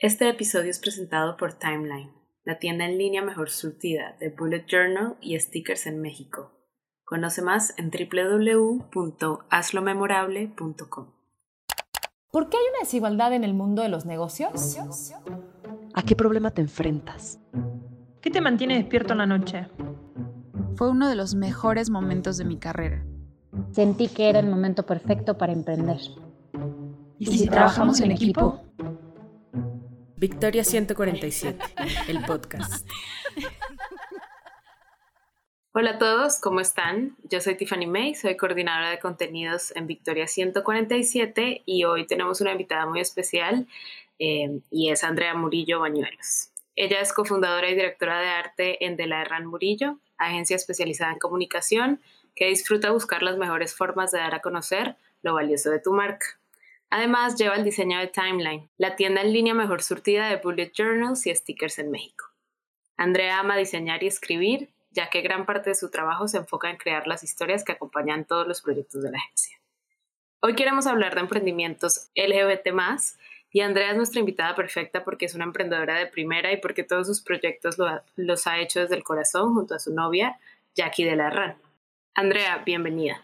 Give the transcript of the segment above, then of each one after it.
Este episodio es presentado por Timeline, la tienda en línea mejor surtida de Bullet Journal y stickers en México. Conoce más en www.hazlomemorable.com. ¿Por qué hay una desigualdad en el mundo de los negocios? ¿A qué problema te enfrentas? ¿Qué te mantiene despierto en la noche? Fue uno de los mejores momentos de mi carrera. Sentí que era el momento perfecto para emprender. ¿Y si, trabajamos en equipo? Victoria 147, el podcast. Hola a todos, ¿cómo están? Yo soy Tiffany May, soy coordinadora de contenidos en Victoria 147 y hoy tenemos una invitada muy especial eh, y es Andrea Murillo Bañuelos. Ella es cofundadora y directora de arte en De la Murillo, agencia especializada en comunicación que disfruta buscar las mejores formas de dar a conocer lo valioso de tu marca. Además, lleva el diseño de Timeline, la tienda en línea mejor surtida de bullet journals y stickers en México. Andrea ama diseñar y escribir, ya que gran parte de su trabajo se enfoca en crear las historias que acompañan todos los proyectos de la agencia. Hoy queremos hablar de emprendimientos LGBT y Andrea es nuestra invitada perfecta porque es una emprendedora de primera y porque todos sus proyectos los ha hecho desde el corazón junto a su novia, Jackie de la RAN. Andrea, bienvenida.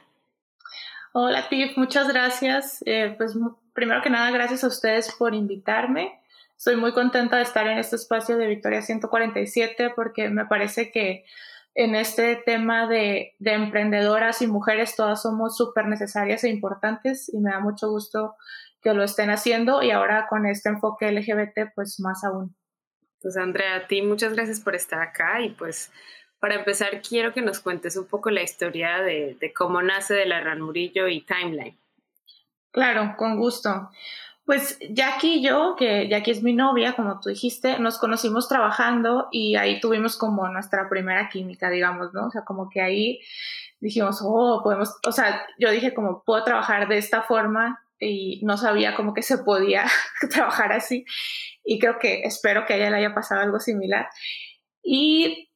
Hola Tiff, muchas gracias. Eh, pues primero que nada, gracias a ustedes por invitarme. Estoy muy contenta de estar en este espacio de Victoria 147 porque me parece que en este tema de, de emprendedoras y mujeres todas somos súper necesarias e importantes y me da mucho gusto que lo estén haciendo y ahora con este enfoque LGBT pues más aún. Pues Andrea, a ti muchas gracias por estar acá y pues para empezar quiero que nos cuentes un poco la historia de, cómo nace de la Ran Murillo y Timeline. Claro, con gusto. Pues Jackie y yo, que Jackie es mi novia, como tú dijiste, nos conocimos trabajando y ahí tuvimos como nuestra primera química, digamos, ¿no? O sea, como que ahí dijimos, oh, podemos, o sea, yo dije como, puedo trabajar de esta forma y no sabía como que se podía trabajar así y creo que espero que a ella le haya pasado algo similar. Y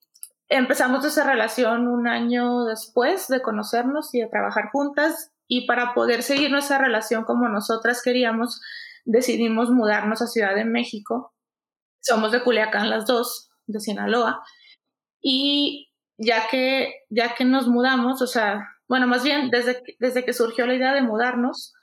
empezamos esa relación un año después de conocernos y de trabajar juntas y para poder seguir nuestra relación como nosotras queríamos, decidimos mudarnos a Ciudad de México. Somos de Culiacán las dos, de Sinaloa. Y ya que, ya que nos mudamos, o sea, bueno, más bien desde, desde que surgió la idea de mudarnos,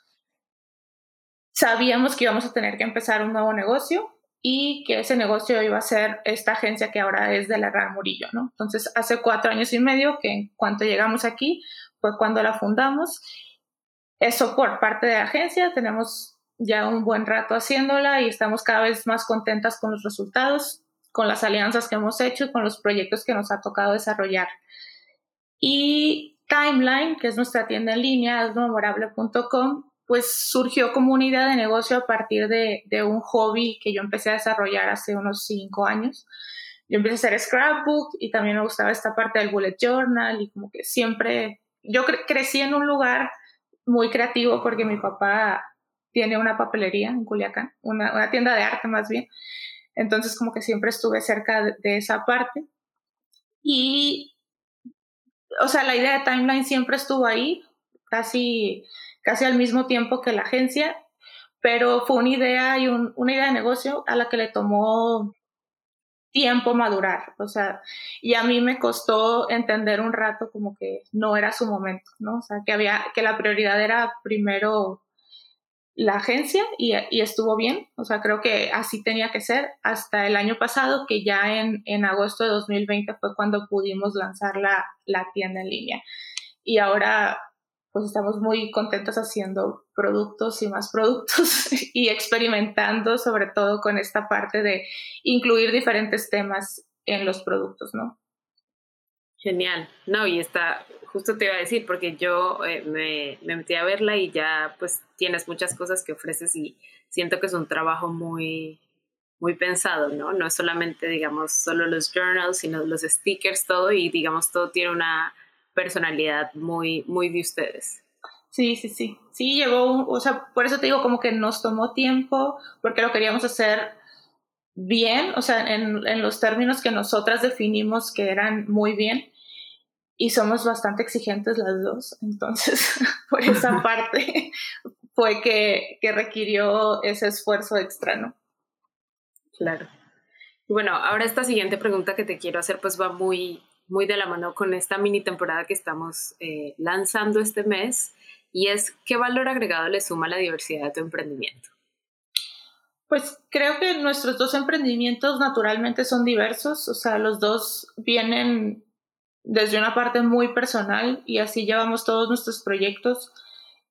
sabíamos que íbamos a tener que empezar un nuevo negocio y que ese negocio iba a ser esta agencia que ahora es de la Gran Murillo, ¿no? Entonces, hace cuatro años y medio que en cuanto llegamos aquí fue cuando la fundamos eso por parte de la agencia, tenemos ya un buen rato haciéndola y estamos cada vez más contentas con los resultados, con las alianzas que hemos hecho y con los proyectos que nos ha tocado desarrollar. Y Timeline, que es nuestra tienda en línea, memorable.com, pues surgió como una idea de negocio a partir de, de, un hobby que yo empecé a desarrollar hace unos cinco años. Yo empecé a hacer scrapbook y también me gustaba esta parte del bullet journal y como que siempre, yo crecí en un lugar muy creativo porque mi papá tiene una papelería en Culiacán, una, tienda de arte más bien. Entonces como que siempre estuve cerca de, esa parte. Y, o sea, la idea de Timeline siempre estuvo ahí, casi, casi al mismo tiempo que la agencia, pero fue una idea y una idea de negocio a la que le tomó tiempo madurar, o sea, y a mí me costó entender un rato como que no era su momento, ¿no? O sea, que había, que la prioridad era primero la agencia y, estuvo bien, o sea, creo que así tenía que ser hasta el año pasado, que ya en, en agosto de 2020 fue cuando pudimos lanzar la, la tienda en línea. Y ahora pues estamos muy contentos haciendo productos y más productos y experimentando sobre todo con esta parte de incluir diferentes temas en los productos, ¿no? Genial. No, y está, justo te iba a decir, porque yo eh, me, me, metí a verla y ya pues tienes muchas cosas que ofreces y siento que es un trabajo muy, muy pensado, ¿no? No es solamente, digamos, solo los journals, sino los stickers, todo, y digamos, todo tiene una personalidad muy, muy de ustedes. Sí, sí, sí. Sí, llegó, o sea, por eso te digo como que nos tomó tiempo, porque lo queríamos hacer bien, o sea, en, en los términos que nosotras definimos que eran muy bien, y somos bastante exigentes las dos, entonces por esa parte fue que, que requirió ese esfuerzo extra, ¿no? Claro. Bueno, ahora esta siguiente pregunta que te quiero hacer pues va muy, muy de la mano con esta mini temporada que estamos eh, lanzando este mes y es ¿qué valor agregado le suma la diversidad de tu emprendimiento? Pues creo que nuestros dos emprendimientos naturalmente son diversos, o sea, los dos vienen desde una parte muy personal y así llevamos todos nuestros proyectos.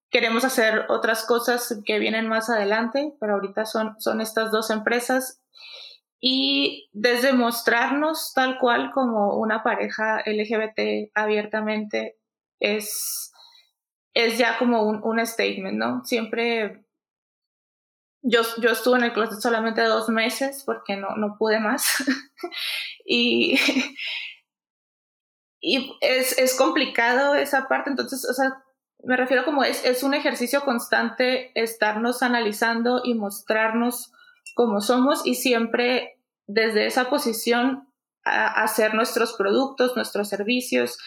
Queremos hacer otras cosas que vienen más adelante, pero ahorita son, son estas dos empresas y desde mostrarnos tal cual como una pareja LGBT abiertamente es, es ya como un, un statement, ¿no? Siempre yo, yo estuve en el closet solamente dos meses porque no, no pude más. y y es, es, complicado esa parte, entonces, o sea, me refiero como es, es un ejercicio constante estarnos analizando y mostrarnos como somos y siempre desde esa posición a hacer nuestros productos, nuestros servicios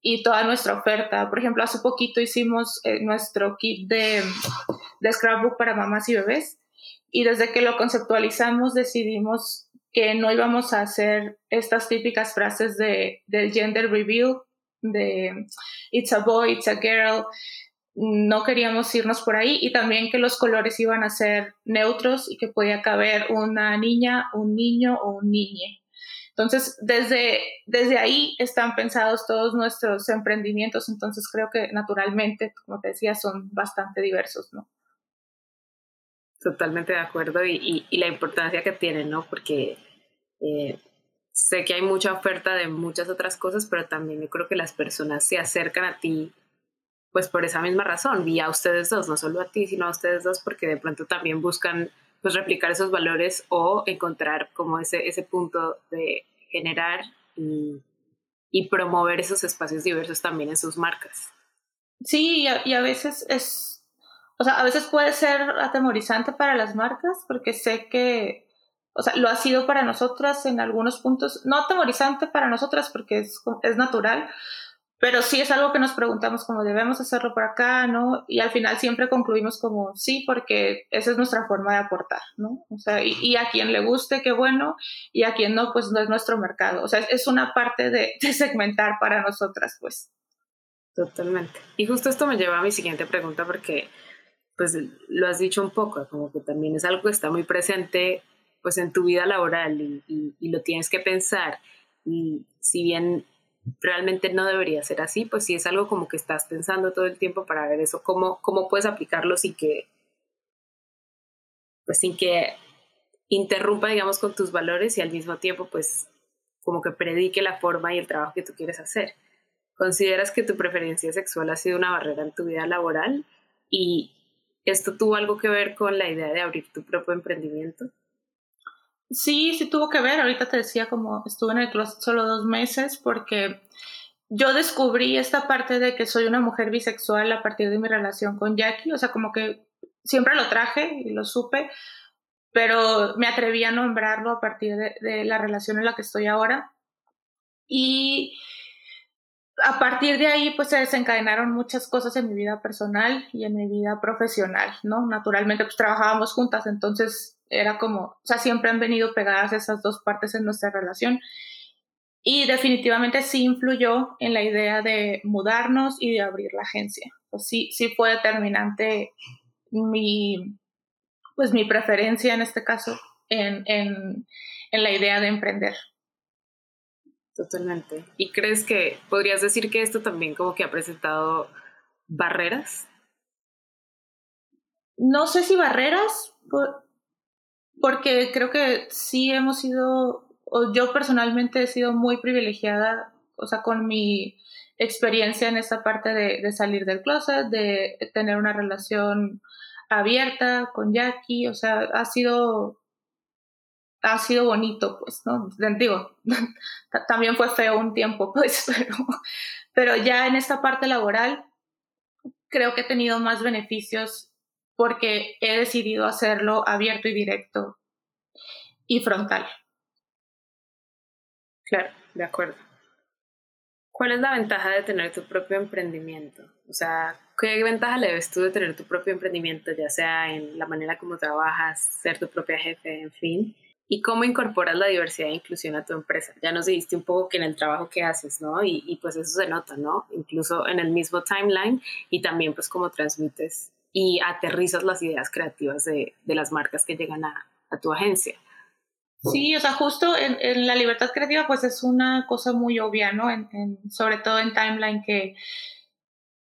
y toda nuestra oferta. Por ejemplo, hace poquito hicimos eh, nuestro kit de, de scrapbook para mamás y bebés y desde que lo conceptualizamos decidimos que no íbamos a hacer estas típicas frases de, del gender reveal, de it's a boy, it's a girl, no queríamos irnos por ahí y también que los colores iban a ser neutros y que podía caber una niña, un niño o un niñe. Entonces, desde, desde ahí están pensados todos nuestros emprendimientos, entonces creo que naturalmente, como te decía, son bastante diversos, ¿no? Totalmente de acuerdo y, y, la importancia que tienen, ¿no? Porque eh, sé que hay mucha oferta de muchas otras cosas, pero también yo creo que las personas se acercan a ti pues por esa misma razón, y a ustedes dos, no solo a ti, sino a ustedes dos, porque de pronto también buscan pues replicar esos valores o encontrar como ese, ese punto de generar y, y promover esos espacios diversos también en sus marcas. Sí, y a, y a veces es o sea, a veces puede ser atemorizante para las marcas porque sé que, o sea, lo ha sido para nosotras en algunos puntos, no atemorizante para nosotras porque es, es natural, pero sí es algo que nos preguntamos como debemos hacerlo por acá, ¿no? Y al final siempre concluimos como sí, porque esa es nuestra forma de aportar, ¿no? O sea, y, a quien le guste, qué bueno, y a quien no, pues no es nuestro mercado. O sea, es una parte de, segmentar para nosotras, pues. Totalmente. Y justo esto me lleva a mi siguiente pregunta porque pues lo has dicho un poco, como que también es algo que está muy presente pues en tu vida laboral y, y, lo tienes que pensar. Y si bien realmente no debería ser así, pues sí es algo como que estás pensando todo el tiempo para ver eso, cómo, cómo puedes aplicarlo sin que, pues sin que interrumpa, digamos, con tus valores y al mismo tiempo, pues como que predique la forma y el trabajo que tú quieres hacer. ¿Consideras que tu preferencia sexual ha sido una barrera en tu vida laboral? Y ¿Esto tuvo algo que ver con la idea de abrir tu propio emprendimiento? Sí, sí tuvo que ver. Ahorita te decía como estuve en el closet solo dos meses porque yo descubrí esta parte de que soy una mujer bisexual a partir de mi relación con Jackie. O sea, como que siempre lo traje y lo supe, pero me atreví a nombrarlo a partir de, de la relación en la que estoy ahora. Y a partir de ahí, pues se desencadenaron muchas cosas en mi vida personal y en mi vida profesional, ¿no? Naturalmente, pues trabajábamos juntas, entonces era como, o sea, siempre han venido pegadas esas dos partes en nuestra relación. Y definitivamente sí influyó en la idea de mudarnos y de abrir la agencia. Sí, sí fue determinante mi, pues mi preferencia en este caso en, en, en la idea de emprender. Totalmente. ¿Y crees que podrías decir que esto también como que ha presentado barreras? No sé si barreras, porque creo que sí hemos sido, o yo personalmente he sido muy privilegiada, o sea, con mi experiencia en esta parte de, de salir del closet, de tener una relación abierta con Jackie, o sea, ha sido ha sido bonito, pues, ¿no? Digo, también fue feo un tiempo, pues, pero, pero ya en esta parte laboral creo que he tenido más beneficios porque he decidido hacerlo abierto y directo y frontal. Claro, de acuerdo. ¿Cuál es la ventaja de tener tu propio emprendimiento? O sea, ¿qué ventaja le ves tú de tener tu propio emprendimiento, ya sea en la manera como trabajas, ser tu propia jefe, en fin? ¿Y cómo incorporas la diversidad e inclusión a tu empresa? Ya nos dijiste un poco que en el trabajo que haces, ¿no? Y, pues eso se nota, ¿no? Incluso en el mismo timeline y también pues cómo transmites y aterrizas las ideas creativas de, las marcas que llegan a, tu agencia. Sí, o sea, justo en, la libertad creativa pues es una cosa muy obvia, ¿no? Sobre todo en timeline que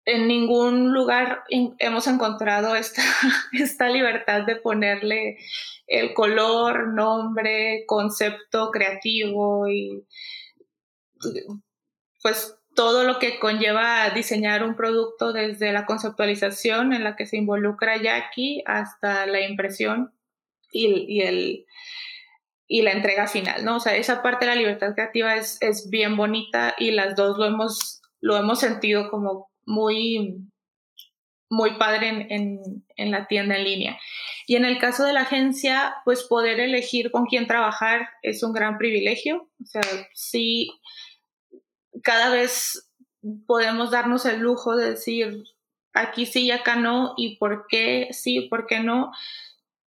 en ningún lugar hemos encontrado esta libertad de ponerle el color, nombre, concepto creativo y pues todo lo que conlleva diseñar un producto desde la conceptualización en la que se involucra Jackie hasta la impresión y, el y la entrega final, ¿no? O sea, esa parte de la libertad creativa es, es bien bonita y las dos lo hemos, lo hemos sentido como muy, muy padre en, en, la tienda en línea. Y en el caso de la agencia, pues poder elegir con quién trabajar es un gran privilegio. O sea, sí, cada vez podemos darnos el lujo de decir aquí sí y acá no, y por qué sí, por qué no.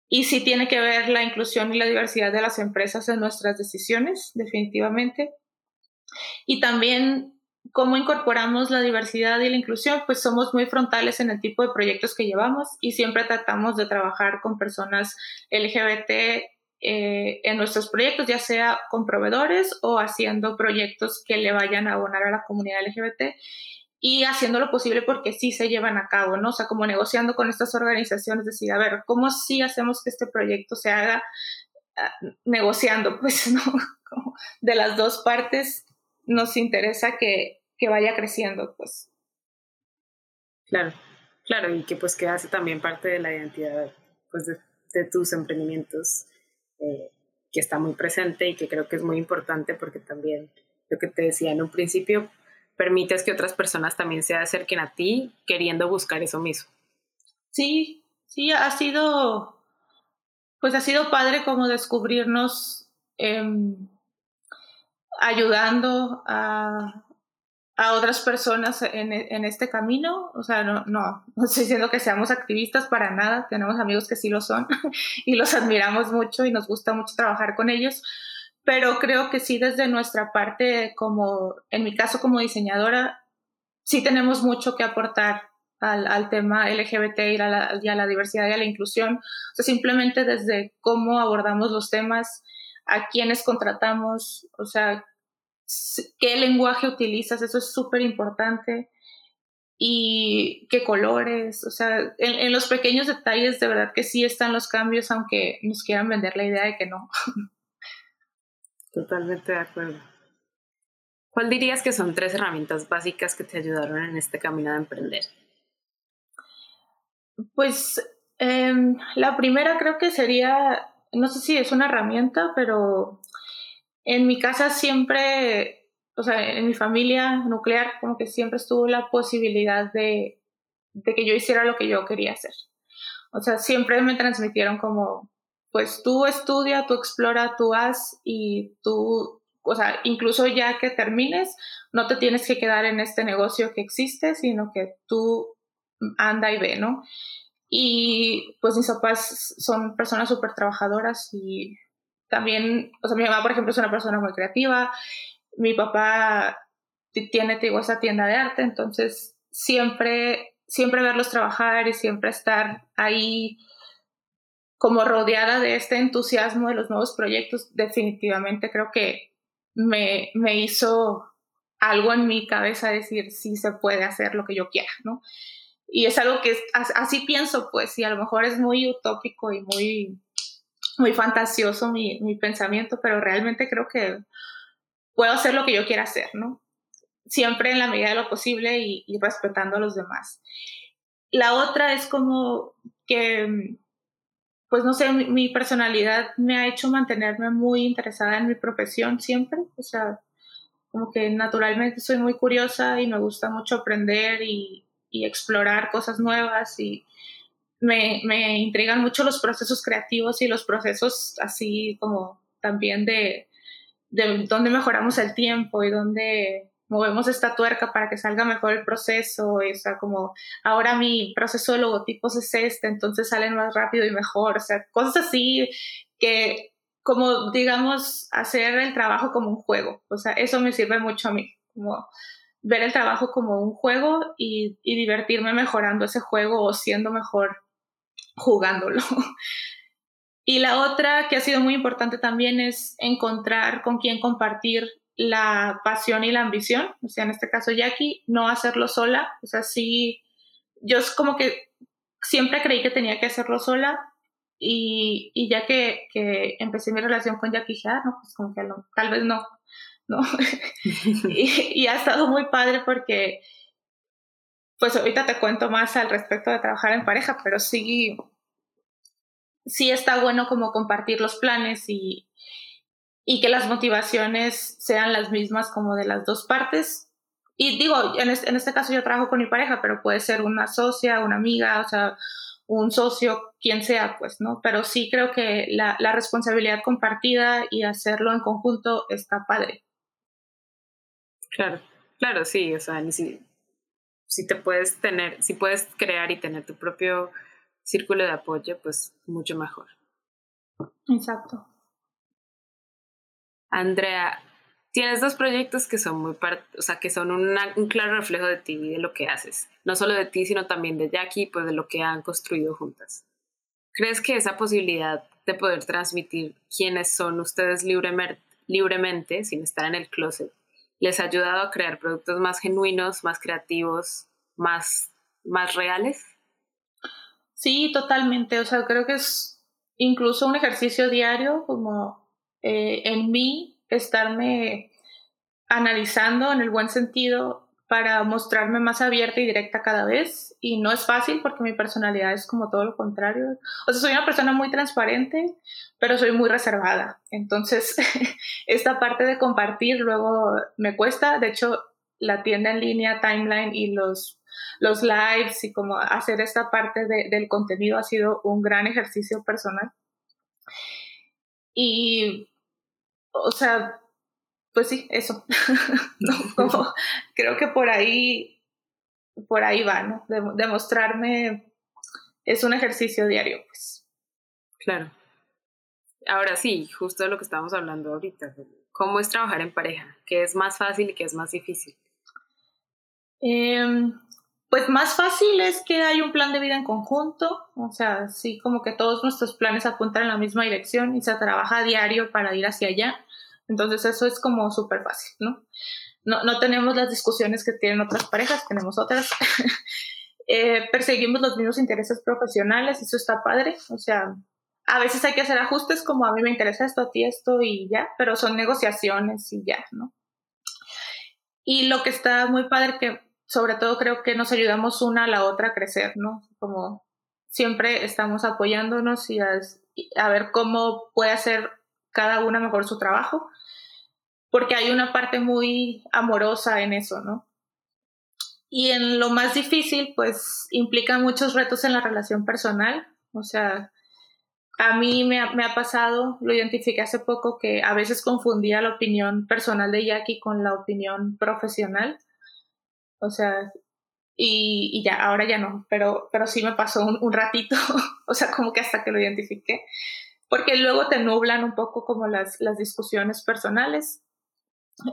Y sí tiene que ver la inclusión y la diversidad de las empresas en nuestras decisiones, definitivamente. Y también cómo incorporamos la diversidad y la inclusión, pues somos muy frontales en el tipo de proyectos que llevamos y siempre tratamos de trabajar con personas LGBT eh, en nuestros proyectos, ya sea con proveedores o haciendo proyectos que le vayan a abonar a la comunidad LGBT y haciendo lo posible porque sí se llevan a cabo, ¿no? O sea, como negociando con estas organizaciones, decir, a ver, ¿cómo sí hacemos que este proyecto se haga uh, negociando? Pues, ¿no? Como de las dos partes nos interesa que, que vaya creciendo, pues. Claro, claro, y que pues que hace también parte de la identidad pues, de, de tus emprendimientos, eh, que está muy presente y que creo que es muy importante porque también lo que te decía en un principio, permites que otras personas también se acerquen a ti queriendo buscar eso mismo. Sí, sí, ha sido, pues ha sido padre como descubrirnos eh, ayudando a, a otras personas en, en, este camino. O sea, no, no, no estoy diciendo que seamos activistas para nada. Tenemos amigos que sí lo son y los admiramos mucho y nos gusta mucho trabajar con ellos. Pero creo que sí desde nuestra parte, como en mi caso como diseñadora, sí tenemos mucho que aportar al, al tema LGBT y a, la, y a la diversidad y a la inclusión. O sea, simplemente desde cómo abordamos los temas, a quienes contratamos, o sea, qué lenguaje utilizas, eso es súper importante. Y qué colores, o sea, en, en, los pequeños detalles de verdad que sí están los cambios, aunque nos quieran vender la idea de que no. Totalmente de acuerdo. ¿Cuál dirías que son tres herramientas básicas que te ayudaron en este camino de emprender? Pues eh, la primera creo que sería, no sé si es una herramienta, pero en mi casa siempre, o sea, en mi familia nuclear, como que siempre estuvo la posibilidad de, de que yo hiciera lo que yo quería hacer. O sea, siempre me transmitieron como, pues tú estudia, tú explora, tú haz y tú, o sea, incluso ya que termines, no te tienes que quedar en este negocio que existe, sino que tú anda y ve, ¿no? Y pues mis papás son personas súper trabajadoras y también, o sea, mi mamá, por ejemplo, es una persona muy creativa, mi papá tiene, digo, esa tienda de arte, entonces siempre, siempre verlos trabajar y siempre estar ahí como rodeada de este entusiasmo de los nuevos proyectos, definitivamente creo que me, me hizo algo en mi cabeza decir, sí se puede hacer lo que yo quiera, ¿no? Y es algo que así pienso, pues, y a lo mejor es muy utópico y muy muy fantasioso mi, mi pensamiento, pero realmente creo que puedo hacer lo que yo quiera hacer, ¿no? Siempre en la medida de lo posible y, respetando a los demás. La otra es como que, pues no sé, mi, mi, personalidad me ha hecho mantenerme muy interesada en mi profesión siempre, o sea, como que naturalmente soy muy curiosa y me gusta mucho aprender y, y explorar cosas nuevas y, me, me intrigan mucho los procesos creativos y los procesos así como también de, de dónde mejoramos el tiempo y dónde movemos esta tuerca para que salga mejor el proceso, o sea, como ahora mi proceso de logotipos es este, entonces salen más rápido y mejor, o sea, cosas así que como digamos, hacer el trabajo como un juego. O sea, eso me sirve mucho a mí, como ver el trabajo como un juego y, divertirme mejorando ese juego o siendo mejor jugándolo. Y la otra que ha sido muy importante también es encontrar con quién compartir la pasión y la ambición. O sea, en este caso Jackie, no hacerlo sola. O sea, sí, yo como que siempre creí que tenía que hacerlo sola y, y ya que, que, empecé mi relación con Jackie, dije, ah, no, pues como que no, tal vez no, ¿no? y, y, ha estado muy padre porque, pues ahorita te cuento más al respecto de trabajar en pareja, pero sí, sí está bueno como compartir los planes y, y que las motivaciones sean las mismas como de las dos partes. Y digo, en este, en este caso yo trabajo con mi pareja, pero puede ser una socia, una amiga, o sea, un socio, quien sea, pues, ¿no? Pero sí creo que la, la responsabilidad compartida y hacerlo en conjunto está padre. Claro, claro, sí, o sea, si, si te puedes tener, si puedes crear y tener tu propio círculo de apoyo, pues mucho mejor. Exacto. Andrea, tienes dos proyectos que son muy, o sea, que son un claro reflejo de ti y de lo que haces. No solo de ti, sino también de Jackie, pues de lo que han construido juntas. ¿Crees que esa posibilidad de poder transmitir quiénes son ustedes libremente, libremente, sin estar en el closet, les ha ayudado a crear productos más genuinos, más creativos, más, más reales? Sí, totalmente. O sea, creo que es incluso un ejercicio diario como eh, en mí estarme analizando en el buen sentido para mostrarme más abierta y directa cada vez. Y no es fácil porque mi personalidad es como todo lo contrario. O sea, soy una persona muy transparente, pero soy muy reservada. Entonces, esta parte de compartir luego me cuesta. De hecho, la tienda en línea, Timeline y los los lives y como hacer esta parte de, del contenido ha sido un gran ejercicio personal. Y, o sea, pues sí, eso. como, creo que por ahí, por ahí va, ¿no? demostrarme es un ejercicio diario, pues. Claro. Ahora sí, justo de lo que estamos hablando ahorita. ¿Cómo es trabajar en pareja? ¿Qué es más fácil y qué es más difícil? Eh, pues más fácil es que hay un plan de vida en conjunto, o sea, sí, como que todos nuestros planes apuntan en la misma dirección y se trabaja a diario para ir hacia allá. Entonces eso es como súper fácil, ¿no? ¿no? No tenemos las discusiones que tienen otras parejas, tenemos otras. eh, perseguimos los mismos intereses profesionales, eso está padre, o sea, a veces hay que hacer ajustes como a mí me interesa esto, a ti esto y ya, pero son negociaciones y ya, ¿no? Y lo que está muy padre que sobre todo creo que nos ayudamos una a la otra a crecer, ¿no? Como siempre estamos apoyándonos y a, a ver cómo puede hacer cada una mejor su trabajo, porque hay una parte muy amorosa en eso, ¿no? Y en lo más difícil, pues implica muchos retos en la relación personal, o sea, a mí me ha, pasado, lo identifiqué hace poco, que a veces confundía la opinión personal de Jackie con la opinión profesional. O sea, y, y, ya, ahora ya no, pero, pero sí me pasó un, un ratito, o sea, como que hasta que lo identifiqué, porque luego te nublan un poco como las, las discusiones personales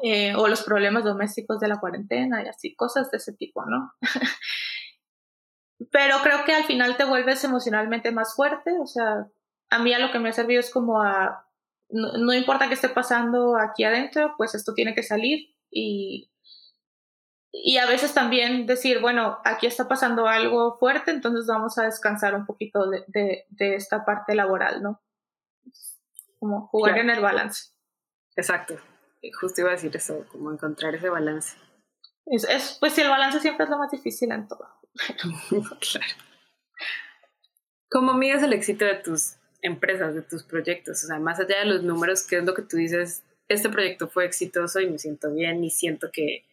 eh, o los problemas domésticos de la cuarentena y así, cosas de ese tipo, ¿no? pero creo que al final te vuelves emocionalmente más fuerte, o sea, a mí a lo que me ha servido es como a, no, no importa qué esté pasando aquí adentro, pues esto tiene que salir y, y a veces también decir, bueno, aquí está pasando algo fuerte, entonces vamos a descansar un poquito de, de, de esta parte laboral, ¿no? Como jugar claro. en el balance. Exacto, justo iba a decir eso, como encontrar ese balance. Es, es, pues sí, el balance siempre es lo más difícil en todo. claro. ¿Cómo mides el éxito de tus empresas, de tus proyectos? O sea, más allá de los números, ¿qué es lo que tú dices? Este proyecto fue exitoso y me siento bien y siento que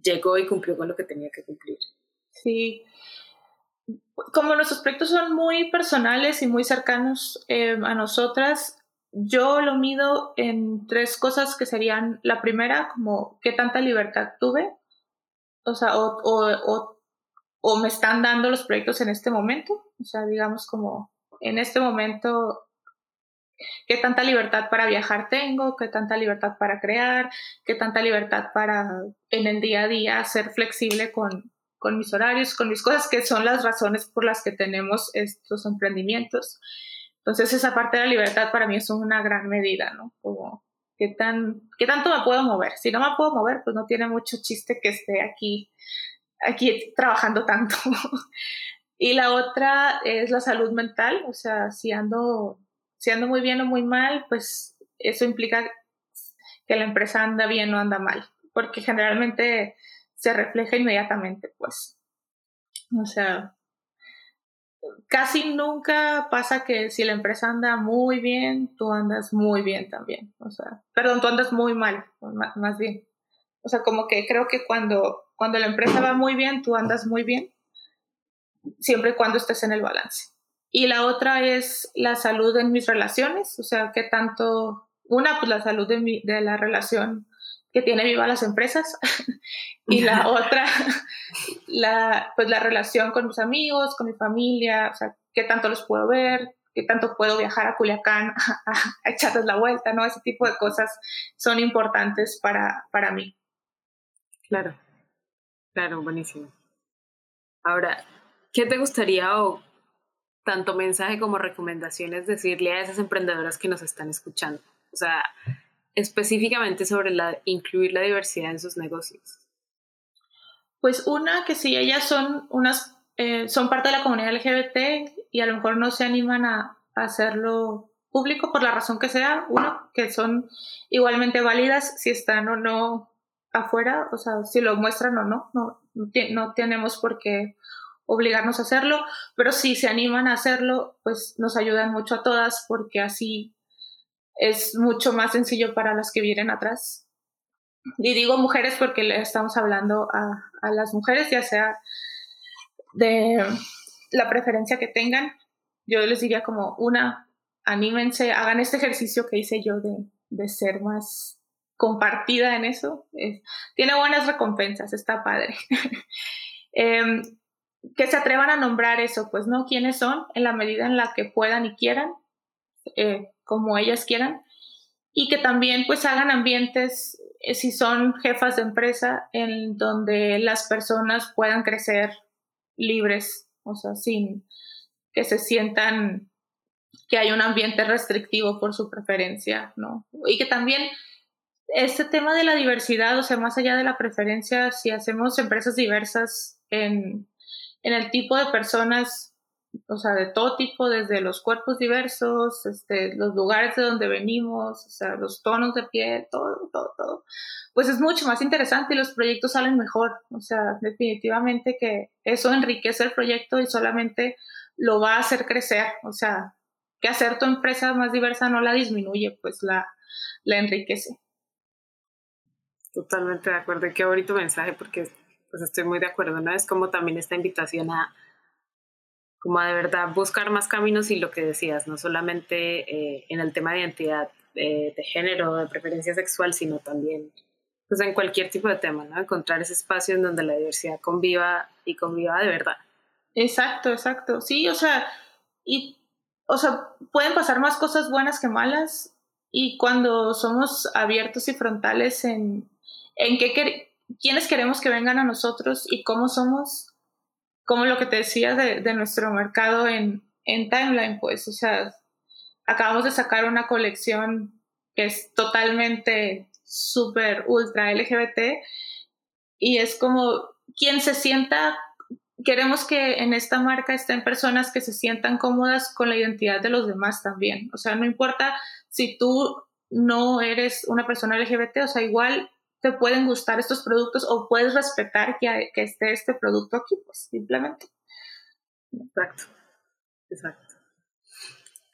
llegó y cumplió con lo que tenía que cumplir. Sí. Como nuestros proyectos son muy personales y muy cercanos eh, a nosotras, yo lo mido en tres cosas que serían la primera, como qué tanta libertad tuve, o sea, o, o, o, me están dando los proyectos en este momento, o sea, digamos como en este momento qué tanta libertad para viajar tengo, qué tanta libertad para crear, qué tanta libertad para en el día a día ser flexible con, con mis horarios, con mis cosas, que son las razones por las que tenemos estos emprendimientos. Entonces esa parte de la libertad para mí es una gran medida, ¿no? Como qué, tan, qué tanto me puedo mover. Si no me puedo mover, pues no tiene mucho chiste que esté aquí, aquí trabajando tanto. y la otra es la salud mental, o sea, si ando, si ando muy bien o muy mal, pues eso implica que la empresa anda bien o anda mal, porque generalmente se refleja inmediatamente, pues. O sea, casi nunca pasa que si la empresa anda muy bien, tú andas muy bien también. O sea, perdón, tú andas muy mal, más bien. O sea, como que creo que cuando, cuando la empresa va muy bien, tú andas muy bien, siempre y cuando estés en el balance. Y la otra es la salud en mis relaciones, o sea, que tanto, una, pues la salud de, mi, de la relación que tiene viva las empresas y la otra, la, pues la relación con mis amigos, con mi familia, o sea, qué tanto los puedo ver, qué tanto puedo viajar a Culiacán a, echarles la vuelta, ¿no? Ese tipo de cosas son importantes para, para mí. Claro, claro, buenísimo. Ahora, ¿qué te gustaría o tanto mensaje como recomendaciones decirle a esas emprendedoras que nos están escuchando? O sea, específicamente sobre la, incluir la diversidad en sus negocios? Pues una, que si ellas son, unas, eh, son parte de la comunidad LGBT y a lo mejor no se animan a, hacerlo público por la razón que sea, uno, que son igualmente válidas si están o no afuera, o sea, si lo muestran o no, no, no tenemos por qué obligarnos a hacerlo, pero si se animan a hacerlo, pues nos ayudan mucho a todas porque así es mucho más sencillo para las que vienen atrás. Y digo mujeres porque le estamos hablando a, a las mujeres, ya sea de la preferencia que tengan. Yo les diría como una, anímense, hagan este ejercicio que hice yo de, de ser más compartida en eso. tiene buenas recompensas, está padre. Em, que se atrevan a nombrar eso, pues no quiénes son en la medida en la que puedan y quieran. Eh, como ellas quieran y que también pues hagan ambientes, eh, si son jefas de empresa, en donde las personas puedan crecer libres, o sea, sin que se sientan que hay un ambiente restrictivo por su preferencia, ¿no? Y que también este tema de la diversidad, o sea, más allá de la preferencia, si hacemos empresas diversas en, en el tipo de personas o sea, de todo tipo, desde los cuerpos diversos, este, los lugares de donde venimos, o sea, los tonos de piel, todo, todo, todo, pues es mucho más interesante y los proyectos salen mejor. O sea, definitivamente que eso enriquece el proyecto y solamente lo va a hacer crecer. O sea, que hacer tu empresa más diversa no la disminuye, pues la, la enriquece. Totalmente de acuerdo. Qué bonito mensaje porque pues estoy muy de acuerdo, ¿no? Es como también esta invitación a como de verdad buscar más caminos y lo que decías, no solamente eh, en el tema de identidad de género, de preferencia sexual, sino también pues en cualquier tipo de tema, ¿no? Encontrar ese espacio en donde la diversidad conviva y conviva de verdad. Exacto, exacto. Sí, o sea, y, o sea, pueden pasar más cosas buenas que malas y cuando somos abiertos y frontales en, en qué, quiénes queremos que vengan a nosotros y cómo somos, como lo que te decía de, nuestro mercado en, en, Timeline, pues, o sea, acabamos de sacar una colección que es totalmente súper ultra LGBT y es como quien se sienta, queremos que en esta marca estén personas que se sientan cómodas con la identidad de los demás también, o sea, no importa si tú no eres una persona LGBT, o sea, igual pueden gustar estos productos o puedes respetar que, que esté este producto aquí, pues simplemente. Exacto, exacto.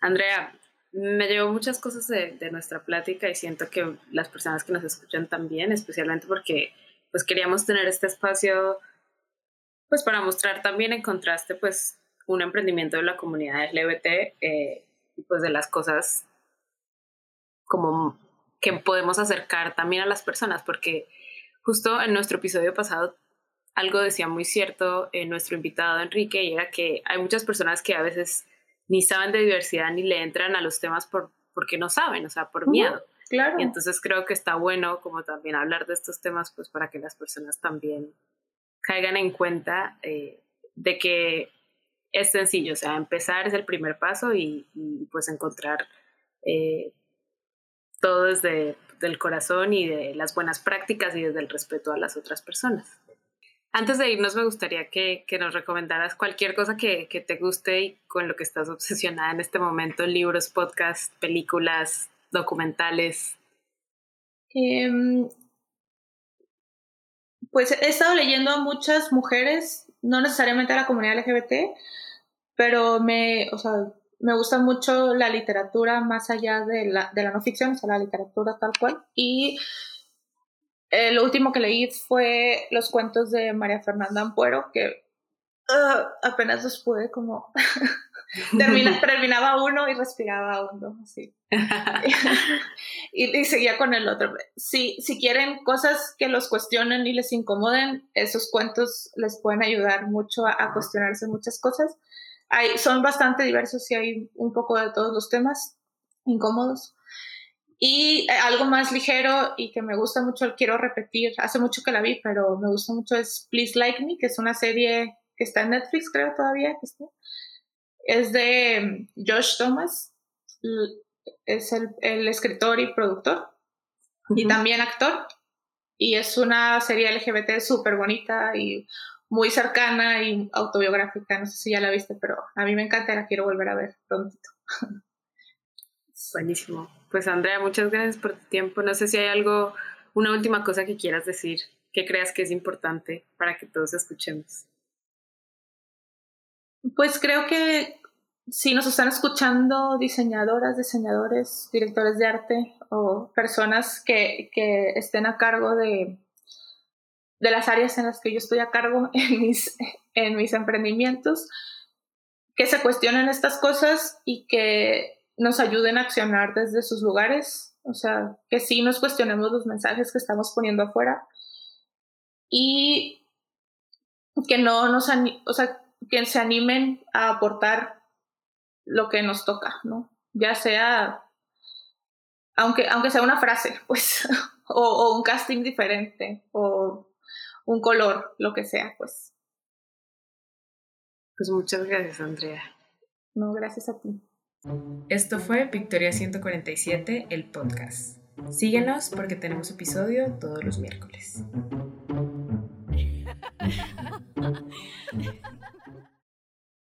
Andrea, me llevo muchas cosas de, de, nuestra plática y siento que las personas que nos escuchan también, especialmente porque pues queríamos tener este espacio pues para mostrar también en contraste pues un emprendimiento de la comunidad LGBT eh, y pues de las cosas como que podemos acercar también a las personas, porque justo en nuestro episodio pasado algo decía muy cierto en nuestro invitado Enrique y era que hay muchas personas que a veces ni saben de diversidad ni le entran a los temas por porque no saben, o sea, por miedo. Claro. Y entonces creo que está bueno como también hablar de estos temas, pues para que las personas también caigan en cuenta eh, de que es sencillo, o sea, empezar es el primer paso y, pues encontrar eh, todo desde el corazón y de las buenas prácticas y desde el respeto a las otras personas. Antes de irnos, me gustaría que, nos recomendaras cualquier cosa que, que, te guste y con lo que estás obsesionada en este momento, libros, podcasts, películas, documentales. Em, pues he estado leyendo a muchas mujeres, no necesariamente a la comunidad LGBT, pero me, o sea, me gusta mucho la literatura más allá de la, de la no ficción, o sea, la literatura tal cual. Y eh, lo último que leí fue los cuentos de María Fernanda Ampuero, que uh, apenas los pude como... Termina, terminaba uno y respiraba hondo, así. y, y, seguía con el otro. Si, si quieren cosas que los cuestionen y les incomoden, esos cuentos les pueden ayudar mucho a, a cuestionarse muchas cosas son bastante diversos y hay un poco de todos los temas incómodos. Y eh, algo más ligero y que me gusta mucho, quiero repetir, hace mucho que la vi, pero me gusta mucho es Please Like Me, que es una serie que está en Netflix, creo todavía que está. Es de mm, Josh Thomas, es el, el escritor y productor, y también actor. Y es una serie LGBT súper bonita y muy cercana y autobiográfica. No sé si ya la viste, pero a mí me encanta, la quiero volver a ver prontito. Buenísimo. Pues Andrea, muchas gracias por tu tiempo. No sé si hay algo, una última cosa que quieras decir, que creas que es importante para que todos escuchemos. Pues creo que si nos están escuchando diseñadoras, diseñadores, directores de arte o personas que, que estén a cargo de de las áreas en las que yo estoy a cargo en mis, en mis emprendimientos, que se cuestionen estas cosas y que nos ayuden a accionar desde sus lugares, o sea, que sí nos cuestionemos los mensajes que estamos poniendo afuera y que no nos, o sea, que se animen a aportar lo que nos toca, ¿no? Ya sea, aunque, aunque sea una frase, pues, o, o un casting diferente, o un color, lo que sea, pues. Pues muchas gracias, Andrea. No, gracias a ti. Esto fue Victoria 147, el podcast. Síguenos porque tenemos episodio todos los miércoles.